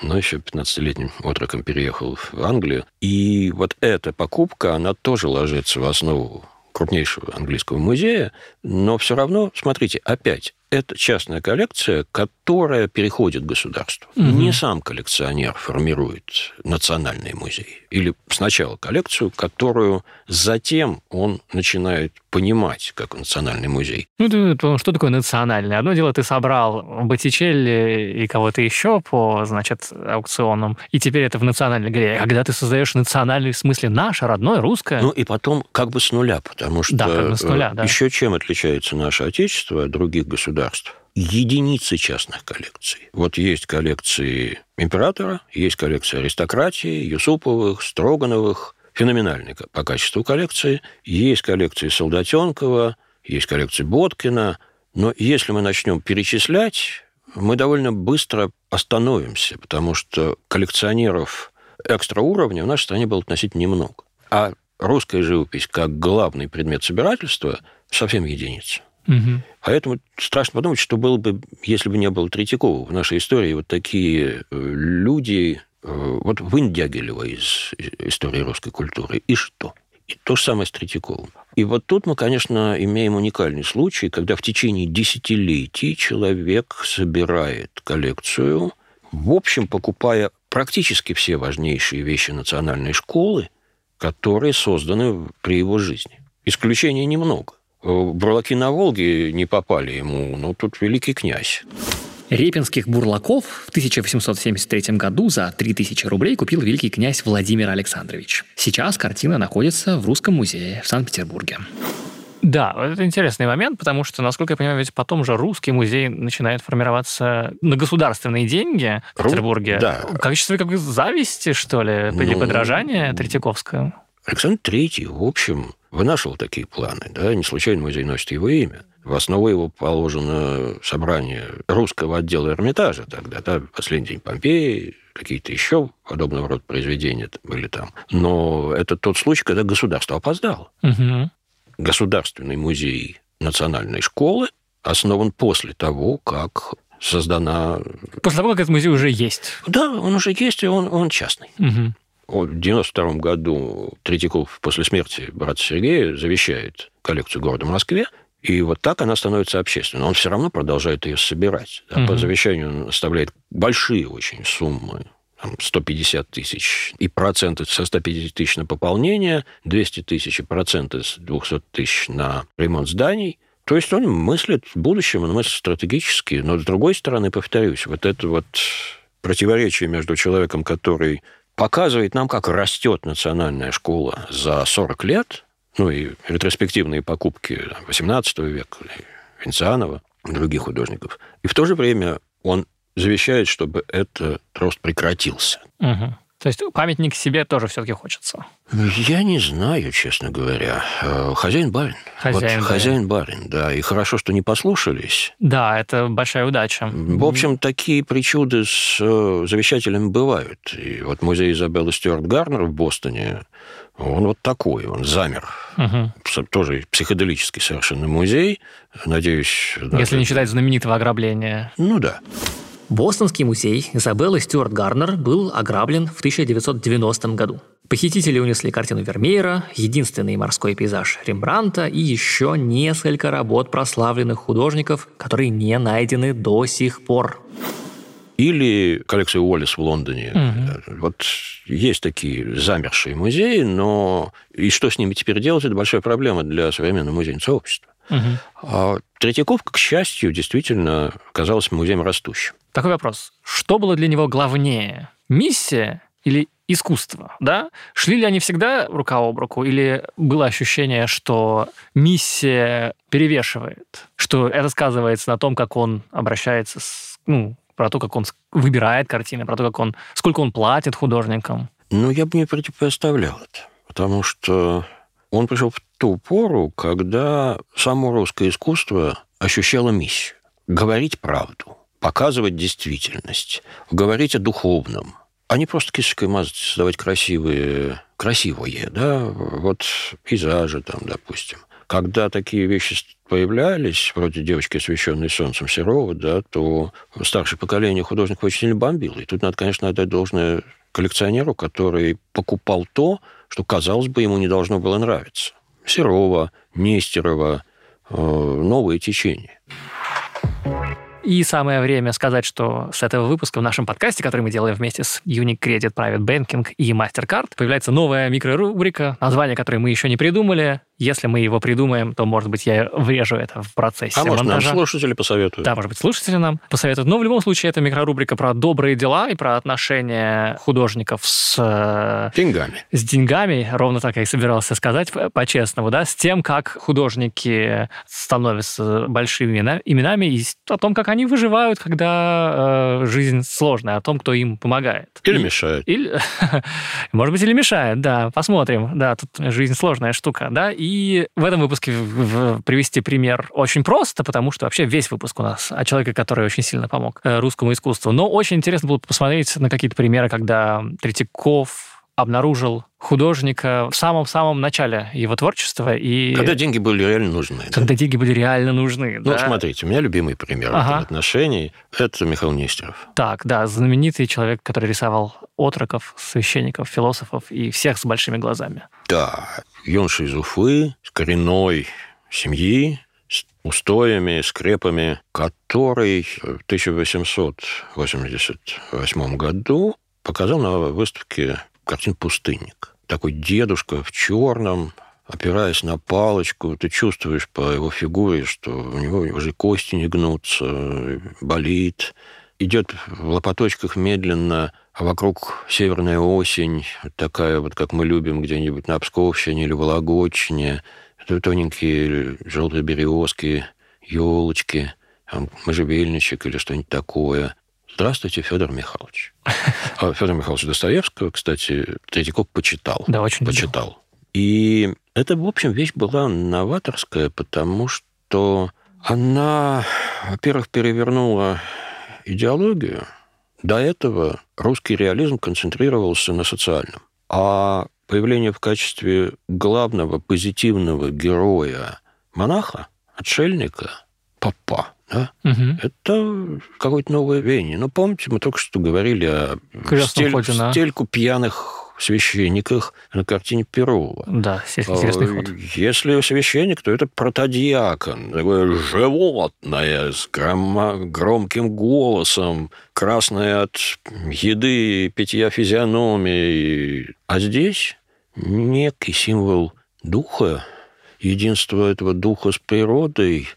но еще 15-летним отроком переехал в Англию. И вот эта покупка, она тоже ложится в основу крупнейшего английского музея, но все равно, смотрите, опять, это частная коллекция, которая переходит государству. Угу. Не сам коллекционер формирует национальный музей. Или сначала коллекцию, которую затем он начинает понимать как национальный музей. Ну, ты, что такое национальный? Одно дело, ты собрал Боттичелли и кого-то еще по, значит, аукционам, и теперь это в национальной галерее. А когда ты создаешь национальный, в смысле наше, родное, русское... Ну, и потом как бы с нуля, потому что... Да, как бы с нуля, да. Еще чем отличается наше Отечество от других государств? Единицы частных коллекций. Вот есть коллекции императора, есть коллекция аристократии, Юсуповых, Строгановых, феноменальные по качеству коллекции. Есть коллекции Солдатенкова, есть коллекции Боткина. Но если мы начнем перечислять, мы довольно быстро остановимся, потому что коллекционеров экстра уровня в нашей стране было относительно немного. А русская живопись как главный предмет собирательства совсем единица. Угу. Поэтому страшно подумать, что было бы, если бы не было Третьякова. В нашей истории вот такие э, люди, э, вот Вынь Дягилева из истории русской культуры, и что? И то же самое с Третьяковым. И вот тут мы, конечно, имеем уникальный случай, когда в течение десятилетий человек собирает коллекцию, в общем, покупая практически все важнейшие вещи национальной школы, которые созданы при его жизни. Исключений немного. Бурлаки на Волге не попали ему, но тут великий князь. Репинских бурлаков в 1873 году за 3000 рублей купил великий князь Владимир Александрович. Сейчас картина находится в Русском музее в Санкт-Петербурге. Да, это интересный момент, потому что, насколько я понимаю, ведь потом же русский музей начинает формироваться на государственные деньги в Ру... Петербурге. Да. В качестве как бы зависти, что ли, или ну... подражания Третьяковскому? Александр Третий, в общем, вынашивал такие планы. Да? Не случайно музей носит его имя. В основу его положено собрание русского отдела Эрмитажа тогда, да, «Последний день Помпеи», какие-то еще подобного рода произведения были там. Но это тот случай, когда государство опоздало. Угу. Государственный музей национальной школы основан после того, как создана... После того, как этот музей уже есть. Да, он уже есть, и он, он частный. Угу. В 92 году Третьяков после смерти брата Сергея завещает коллекцию города Москве, и вот так она становится общественной. Но он все равно продолжает ее собирать. Да, угу. По завещанию он оставляет большие очень суммы 150 тысяч, и проценты со 150 тысяч на пополнение, 200 тысяч и проценты с 200 тысяч на ремонт зданий. То есть он мыслит в будущем, он мыслит стратегически, но с другой стороны, повторюсь, вот это вот противоречие между человеком, который показывает нам, как растет национальная школа за 40 лет, ну и ретроспективные покупки XVIII века, Венцианова, других художников. И в то же время он завещает, чтобы этот рост прекратился. Угу. То есть памятник себе тоже все-таки хочется? Я не знаю, честно говоря. Э, хозяин барин. Хозяин, вот, хозяин барин, да. И хорошо, что не послушались. Да, это большая удача. В общем, такие причуды с э, завещателями бывают. И вот музей Изабеллы Стюарт Гарнер в Бостоне, он вот такой, он замер. Угу. Тоже психоделический совершенно музей. Надеюсь... Если даже... не считать знаменитого ограбления. Ну да. Бостонский музей Изабеллы Стюарт Гарнер был ограблен в 1990 году. Похитители унесли картину Вермеера, единственный морской пейзаж Рембранта и еще несколько работ прославленных художников, которые не найдены до сих пор. Или коллекция Уоллес в Лондоне. Угу. Вот есть такие замершие музеи, но и что с ними теперь делать, это большая проблема для современного музейного сообщества. Угу. А Третьяковка, к счастью, действительно казалась музеем растущим. Такой вопрос. Что было для него главнее? Миссия или искусство, да? Шли ли они всегда рука об руку, или было ощущение, что миссия перевешивает, что это сказывается на том, как он обращается с, ну, про то, как он выбирает картины, про то, как он, сколько он платит художникам? Ну, я бы не противопоставлял это, потому что он пришел в ту пору, когда само русское искусство ощущало миссию. Говорить правду, показывать действительность, говорить о духовном, а не просто кисточкой мазать, создавать красивые, красивые, да, вот пейзажи там, допустим. Когда такие вещи появлялись, вроде девочки, освещенной солнцем Серова, да, то старшее поколение художников очень сильно бомбило. И тут надо, конечно, отдать должное коллекционеру, который покупал то, что, казалось бы, ему не должно было нравиться. Серова, Нестерова, э, новые течения. И самое время сказать, что с этого выпуска в нашем подкасте, который мы делаем вместе с Unique Credit Private Banking и MasterCard, появляется новая микрорубрика, название которой мы еще не придумали. Если мы его придумаем, то, может быть, я врежу это в процессе А может, монтажа. нам слушатели посоветуют. Да, может быть, слушатели нам посоветуют. Но в любом случае, это микрорубрика про добрые дела и про отношения художников с... Э, деньгами. С деньгами, ровно так я и собирался сказать, по-честному, да, с тем, как художники становятся большими именами и о том, как они выживают, когда э, жизнь сложная, о том, кто им помогает. Или и, мешает. Или, может быть, или мешает, да, посмотрим. Да, тут жизнь сложная штука, да, и в этом выпуске привести пример очень просто, потому что вообще весь выпуск у нас о человеке, который очень сильно помог э, русскому искусству. Но очень интересно было посмотреть на какие-то примеры, когда Третьяков обнаружил художника в самом-самом начале его творчества. И... Когда деньги были реально нужны. Когда да? деньги были реально нужны, Ну, да? смотрите, у меня любимый пример ага. отношений – это Михаил Нестеров. Так, да, знаменитый человек, который рисовал отроков, священников, философов и всех с большими глазами. Да, юноша из Уфы, с коренной семьи, с устоями, скрепами, который в 1888 году показал на выставке картин «Пустынник» такой дедушка в черном, опираясь на палочку, ты чувствуешь по его фигуре, что у него уже кости не гнутся, болит. Идет в лопаточках медленно, а вокруг северная осень, такая вот, как мы любим где-нибудь на Псковщине или Вологодчине. Это тоненькие желтые березки, елочки, можжевельничек или что-нибудь такое. Здравствуйте, Федор Михайлович. А Федор Михайлович Достоевского, кстати, Третьяков почитал. Да, очень почитал. Любил. И это, в общем, вещь была новаторская, потому что она, во-первых, перевернула идеологию. До этого русский реализм концентрировался на социальном. А появление в качестве главного позитивного героя монаха, отшельника, папа, да? Угу. Это какое-то новое веяние. Но помните, мы только что говорили о стель, стельку пьяных священниках на картине Перова. Да, интересный ход. Если священник, то это протодиакон, такое животное с грома, громким голосом, красное от еды питья физиономии. А здесь некий символ духа, единство этого духа с природой,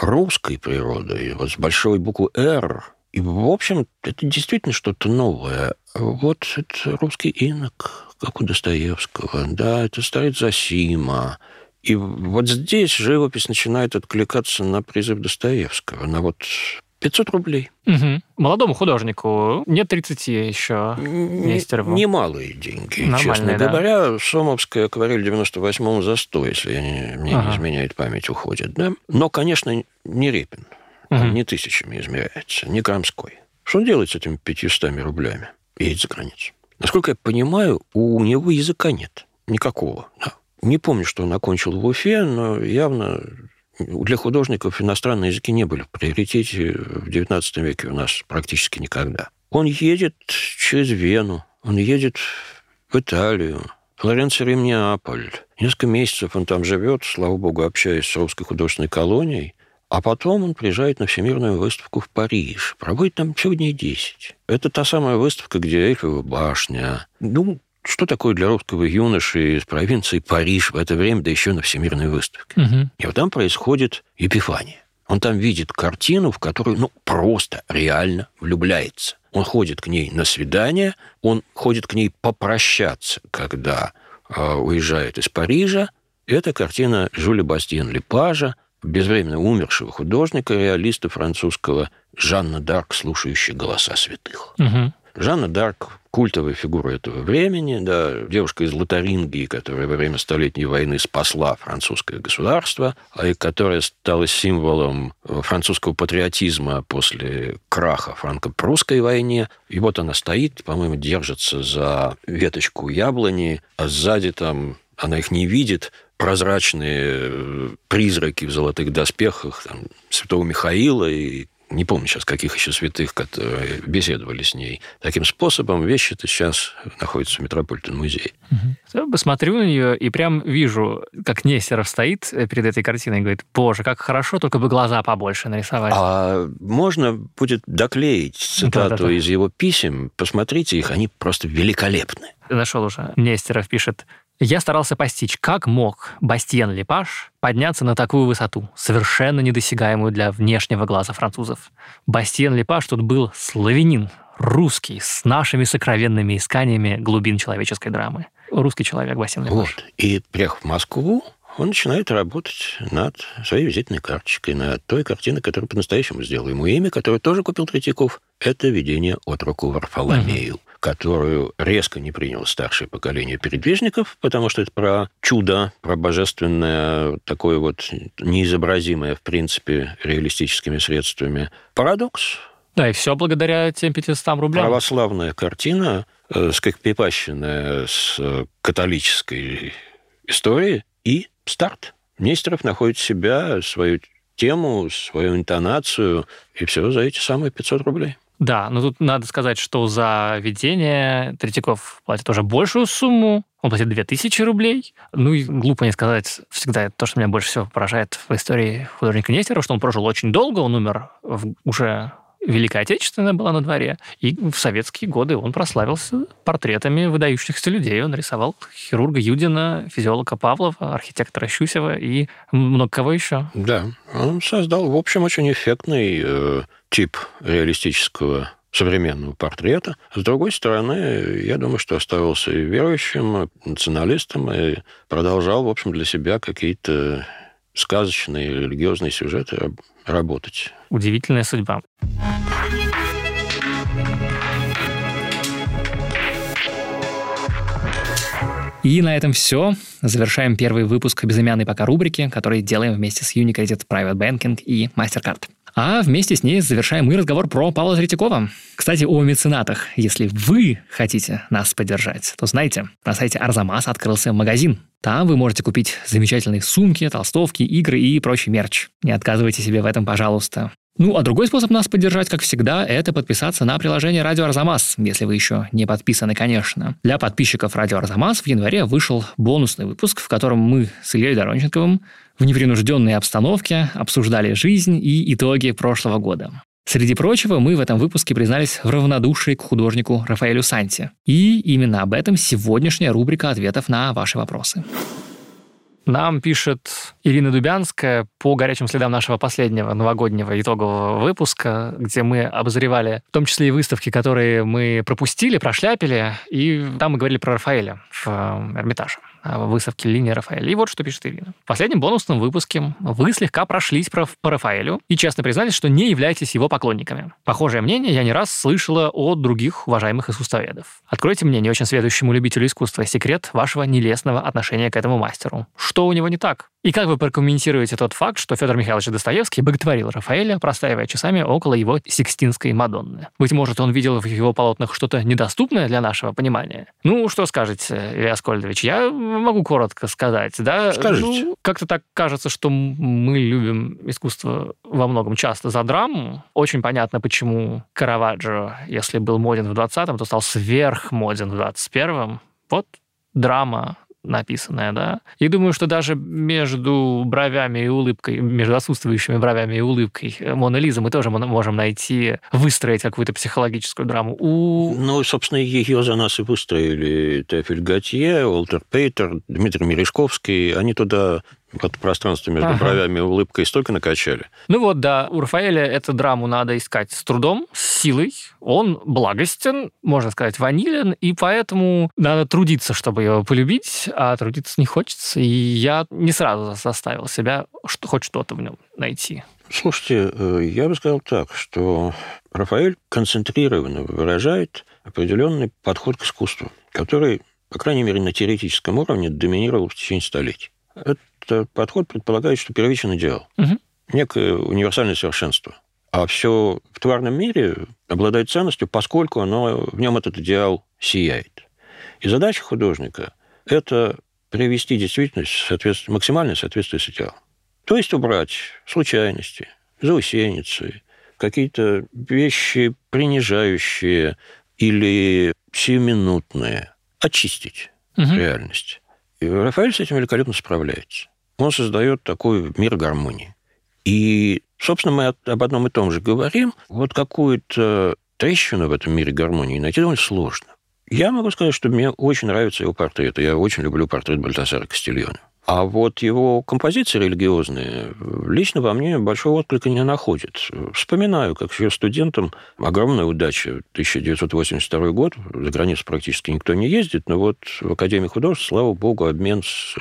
русской природой, вот с большой буквы «Р», и, в общем, это действительно что-то новое. Вот это русский инок, как у Достоевского. Да, это старец Засима. И вот здесь живопись начинает откликаться на призыв Достоевского, на вот 500 рублей. Угу. Молодому художнику нет 30 еще Нестерову. Немалые деньги, Нормальные, честно да. говоря. Сомовская акварель 98-м за 100, если я не, мне ага. не изменяет память, уходит. Да? Но, конечно, не Репин. Угу. Не тысячами измеряется, не Крамской. Что он делает с этими 500 рублями? Едет за границу. Насколько я понимаю, у него языка нет. Никакого. Да. Не помню, что он окончил в Уфе, но явно для художников иностранные языки не были в приоритете в XIX веке у нас практически никогда. Он едет через Вену, он едет в Италию, Флоренция, Рим, Неаполь. Несколько месяцев он там живет, слава богу, общаясь с русской художественной колонией. А потом он приезжает на Всемирную выставку в Париж. Проводит там всего дней 10. Это та самая выставка, где Эйфелева башня. Ну, что такое для русского юноши из провинции Париж в это время, да еще на Всемирной выставке? Угу. И вот там происходит эпифания. Он там видит картину, в которую, ну, просто реально влюбляется. Он ходит к ней на свидание, он ходит к ней попрощаться, когда э, уезжает из Парижа. Это картина Жюля Бастиен Лепажа – безвременно умершего художника, реалиста французского Жанна Дарк, слушающая голоса святых. Угу. Жанна Дарк – культовая фигура этого времени, да, девушка из Лотарингии, которая во время Столетней войны спасла французское государство, а и которая стала символом французского патриотизма после краха франко-прусской войне. И вот она стоит, по-моему, держится за веточку яблони, а сзади там она их не видит, прозрачные э, призраки в золотых доспехах там, святого Михаила и не помню сейчас, каких еще святых, которые беседовали с ней. Таким способом вещи-то сейчас находятся в Метрополитен-музее. Угу. Посмотрю на нее и прям вижу, как Нестеров стоит э, перед этой картиной и говорит, боже, как хорошо, только бы глаза побольше нарисовать. А можно будет доклеить цитату да, да, да. из его писем. Посмотрите их, они просто великолепны. Нашел уже. Нестеров пишет, я старался постичь, как мог Бастиен Лепаш подняться на такую высоту, совершенно недосягаемую для внешнего глаза французов. Бастиен Лепаш тут был славянин, русский, с нашими сокровенными исканиями глубин человеческой драмы. Русский человек Бастиен Лепаш. Вот. И приехав в Москву, он начинает работать над своей визитной карточкой, над той картиной, которую по-настоящему сделал ему имя, которую тоже купил Третьяков. Это «Видение от руку Варфоломею». Угу которую резко не приняло старшее поколение передвижников, потому что это про чудо, про божественное, такое вот неизобразимое, в принципе, реалистическими средствами. Парадокс. Да, и все благодаря тем 500 рублям. Православная картина, э, скрипипащенная с католической историей, и старт. Нестеров находит себя, свою тему, свою интонацию, и все за эти самые 500 рублей. Да, но тут надо сказать, что за ведение Третьяков платит уже большую сумму, он платит 2000 рублей. Ну и глупо не сказать, всегда то, что меня больше всего поражает в истории художника Нестерова, что он прожил очень долго, он умер в, уже Великая Отечественная была на дворе, и в советские годы он прославился портретами выдающихся людей. Он рисовал хирурга Юдина, физиолога Павлова, архитектора Щусева и много кого еще. Да, он создал, в общем, очень эффектный э, тип реалистического современного портрета. С другой стороны, я думаю, что оставался и верующим, националистом, и продолжал, в общем, для себя какие-то сказочные религиозные сюжеты работать. Удивительная судьба. И на этом все. Завершаем первый выпуск безымянной пока рубрики, который делаем вместе с Unicredit Private Banking и MasterCard. А вместе с ней завершаем мы разговор про Павла Третьякова. Кстати, о меценатах. Если вы хотите нас поддержать, то знаете, на сайте Арзамас открылся магазин. Там вы можете купить замечательные сумки, толстовки, игры и прочий мерч. Не отказывайте себе в этом, пожалуйста. Ну, а другой способ нас поддержать, как всегда, это подписаться на приложение «Радио Арзамас», если вы еще не подписаны, конечно. Для подписчиков «Радио Арзамас» в январе вышел бонусный выпуск, в котором мы с Ильей Доронченковым в непринужденной обстановке обсуждали жизнь и итоги прошлого года. Среди прочего, мы в этом выпуске признались в равнодушии к художнику Рафаэлю Санти. И именно об этом сегодняшняя рубрика ответов на ваши вопросы. Нам пишет Ирина Дубянская по горячим следам нашего последнего новогоднего итогового выпуска, где мы обозревали в том числе и выставки, которые мы пропустили, прошляпили, и там мы говорили про Рафаэля в э, Эрмитаже выставки линии Рафаэля. И вот что пишет Ирина. В последнем бонусном выпуске вы слегка прошлись по Рафаэлю и честно признались, что не являетесь его поклонниками. Похожее мнение я не раз слышала от других уважаемых искусствоведов. Откройте мне, не очень следующему любителю искусства, секрет вашего нелестного отношения к этому мастеру. Что у него не так? И как вы прокомментируете тот факт, что Федор Михайлович Достоевский боготворил Рафаэля, простаивая часами около его Сикстинской Мадонны? Быть может, он видел в его полотнах что-то недоступное для нашего понимания? Ну, что скажете, Илья Скольдович? Я могу коротко сказать, да? Скажите. Ну, как-то так кажется, что мы любим искусство во многом часто за драму. Очень понятно, почему Караваджо, если был моден в 20-м, то стал сверхмоден в 21-м. Вот драма написанная, да. И думаю, что даже между бровями и улыбкой, между отсутствующими бровями и улыбкой Мона Лизы мы тоже можем найти, выстроить какую-то психологическую драму. У... Ну, собственно, ее за нас и выстроили Тефель Готье, Уолтер Пейтер, Дмитрий Мережковский. Они туда это пространство между ага. бровями и улыбкой столько накачали. Ну вот, да, у Рафаэля эту драму надо искать с трудом, с силой. Он благостен, можно сказать, ванилен, и поэтому надо трудиться, чтобы его полюбить, а трудиться не хочется. И я не сразу заставил себя что, хоть что-то в нем найти. Слушайте, э, я бы сказал так, что Рафаэль концентрированно выражает определенный подход к искусству, который, по крайней мере, на теоретическом уровне доминировал в течение столетий. Это подход предполагает, что первичен идеал. Угу. Некое универсальное совершенство. А все в тварном мире обладает ценностью, поскольку оно, в нем этот идеал сияет. И задача художника – это привести действительность в соответствие, максимальное соответствие с идеалом. То есть убрать случайности, заусеницы, какие-то вещи принижающие или сиюминутные, очистить угу. реальность. И Рафаэль с этим великолепно справляется. Он создает такой мир гармонии. И, собственно, мы об одном и том же говорим. Вот какую-то трещину в этом мире гармонии найти довольно сложно. Я могу сказать, что мне очень нравится его портрет. Я очень люблю портрет Бальтасара Кастильона. А вот его композиции религиозные лично во мне большого отклика не находят. Вспоминаю, как еще студентом огромная удача. 1982 год, за границу практически никто не ездит, но вот в Академии художеств, слава богу, обмен с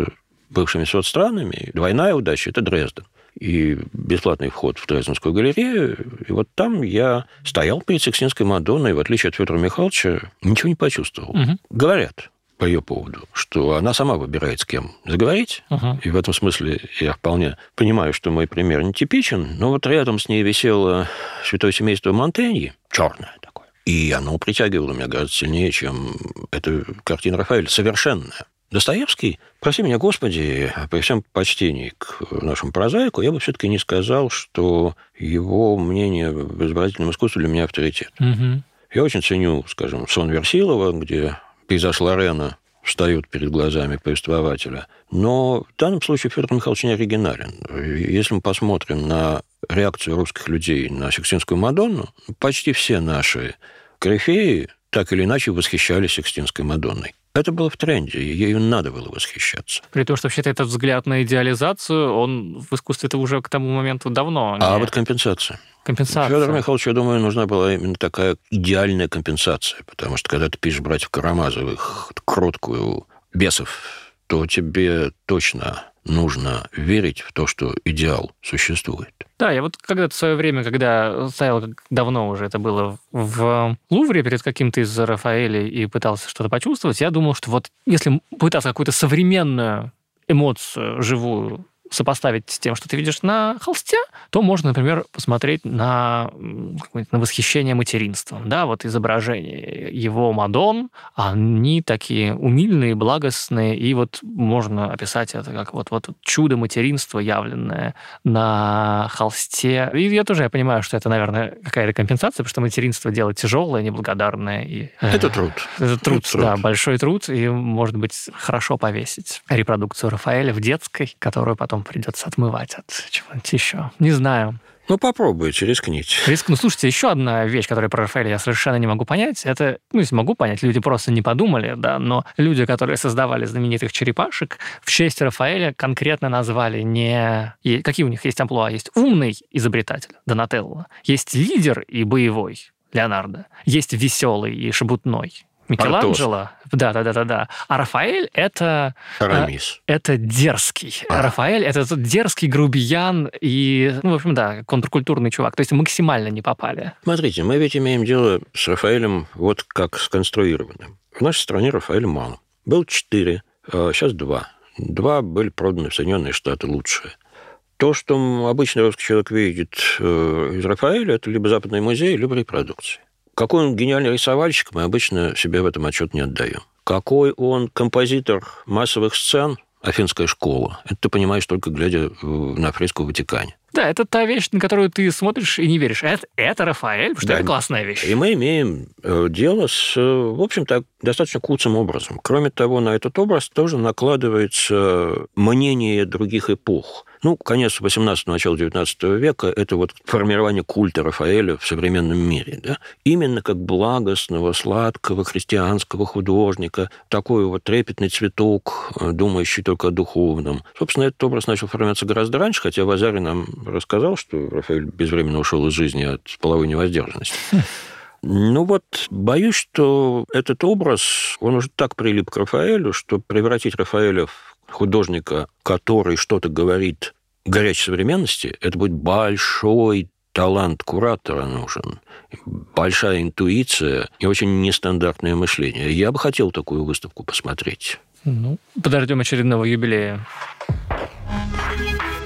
бывшими соцстранами, двойная удача – это Дрезден. И бесплатный вход в Дрезденскую галерею. И вот там я стоял перед Сикстинской Мадонной, и в отличие от Федора Михайловича, ничего не почувствовал. Угу. Говорят, по ее поводу, что она сама выбирает, с кем заговорить. Uh-huh. И в этом смысле я вполне понимаю, что мой пример не типичен, но вот рядом с ней висело святое семейство Монтеньи, черное такое. И оно притягивало меня гораздо сильнее, чем эта картина Рафаэля, совершенная. Достоевский, прости меня, Господи, при всем почтении к нашему прозаику, я бы все-таки не сказал, что его мнение в изобразительном искусстве для меня авторитет. Угу. Я очень ценю, скажем, сон Версилова, где пейзаж Лорена встают перед глазами повествователя. Но в данном случае Федор Михайлович не оригинален. Если мы посмотрим на реакцию русских людей на Сикстинскую Мадонну, почти все наши корифеи так или иначе восхищались Сикстинской Мадонной. Это было в тренде, и ею надо было восхищаться. При том, что вообще-то этот взгляд на идеализацию, он в искусстве это уже к тому моменту давно. А не... вот компенсация. Компенсация. Федору Михайловичу, я думаю, нужна была именно такая идеальная компенсация, потому что когда ты пишешь братьев Карамазовых кроткую бесов, то тебе точно нужно верить в то, что идеал существует. Да, я вот когда-то в свое время, когда стоял, давно уже это было, в Лувре перед каким-то из Рафаэлей и пытался что-то почувствовать, я думал, что вот если пытаться какую-то современную эмоцию живую сопоставить с тем, что ты видишь на холсте, то можно, например, посмотреть на, на восхищение материнством. Да, вот изображение его Мадон, они такие умильные, благостные, и вот можно описать это как вот, вот чудо материнства, явленное на холсте. И я тоже я понимаю, что это, наверное, какая-то компенсация, потому что материнство дело тяжелое, неблагодарное. И, э, это труд. Это труд, это да, труд. большой труд, и, может быть, хорошо повесить репродукцию Рафаэля в детской, которую потом потом придется отмывать от чего-нибудь еще. Не знаю. Ну, попробуйте, рискните. Риск... Ну, слушайте, еще одна вещь, которая про Рафаэля я совершенно не могу понять, это, ну, если могу понять, люди просто не подумали, да, но люди, которые создавали знаменитых черепашек, в честь Рафаэля конкретно назвали не... Какие у них есть амплуа? Есть умный изобретатель, Донателло, есть лидер и боевой, Леонардо, есть веселый и шебутной, Микеланджело, да, да, да, да, да. А Рафаэль это Арамис. это дерзкий. А. Рафаэль это дерзкий грубиян и, ну, в общем, да, контркультурный чувак. То есть максимально не попали. Смотрите, мы ведь имеем дело с Рафаэлем вот как сконструированным. В нашей стране Рафаэль мало. Был четыре, а сейчас два. Два были проданы в Соединенные Штаты лучшие. То, что обычный русский человек видит э, из Рафаэля, это либо западный музей, либо репродукции. Какой он гениальный рисовальщик, мы обычно себе в этом отчет не отдаем. Какой он композитор массовых сцен, Афинская школа. Это ты понимаешь только глядя на фреску в Ватикане. Да, это та вещь, на которую ты смотришь и не веришь. Это, это Рафаэль, что да. это классная вещь. И мы имеем э, дело с, э, в общем-то, достаточно куцым образом. Кроме того, на этот образ тоже накладывается мнение других эпох. Ну, конец 18 начало 19 века – это вот формирование культа Рафаэля в современном мире. Да? Именно как благостного, сладкого христианского художника, такой вот трепетный цветок, э, думающий только о духовном. Собственно, этот образ начал формироваться гораздо раньше, хотя Вазари нам рассказал, что Рафаэль безвременно ушел из жизни от половой невоздержанности. Ну вот, боюсь, что этот образ, он уже так прилип к Рафаэлю, что превратить Рафаэля в художника, который что-то говорит горячей современности, это будет большой талант куратора нужен, большая интуиция и очень нестандартное мышление. Я бы хотел такую выставку посмотреть. Ну, подождем очередного юбилея.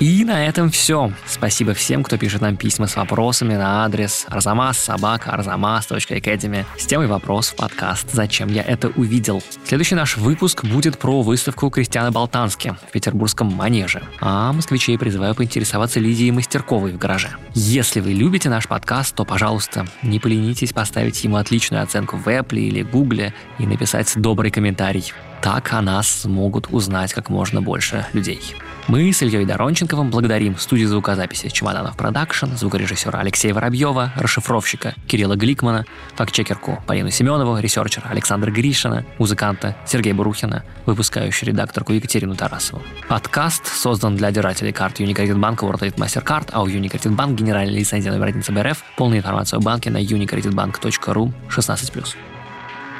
И на этом все. Спасибо всем, кто пишет нам письма с вопросами на адрес arzamas.sobaka.arzamas.academy с темой вопрос в подкаст «Зачем я это увидел?». Следующий наш выпуск будет про выставку Кристиана Болтански в петербургском манеже. А москвичей призываю поинтересоваться Лидией Мастерковой в гараже. Если вы любите наш подкаст, то, пожалуйста, не поленитесь поставить ему отличную оценку в Apple или Google и написать добрый комментарий. Так о нас смогут узнать как можно больше людей. Мы с Ильей Доронченковым благодарим студию звукозаписи «Чемоданов Продакшн», звукорежиссера Алексея Воробьева, расшифровщика Кирилла Гликмана, фактчекерку Полину Семенову, ресерчера Александра Гришина, музыканта Сергея Бурухина, выпускающую редакторку Екатерину Тарасову. Подкаст создан для держателей карт Unicredit Bank World Elite Mastercard, а у Unicredit Bank генеральная лицензия номер 1 ЦБРФ. Полная информация о банке на unicreditbank.ru 16+.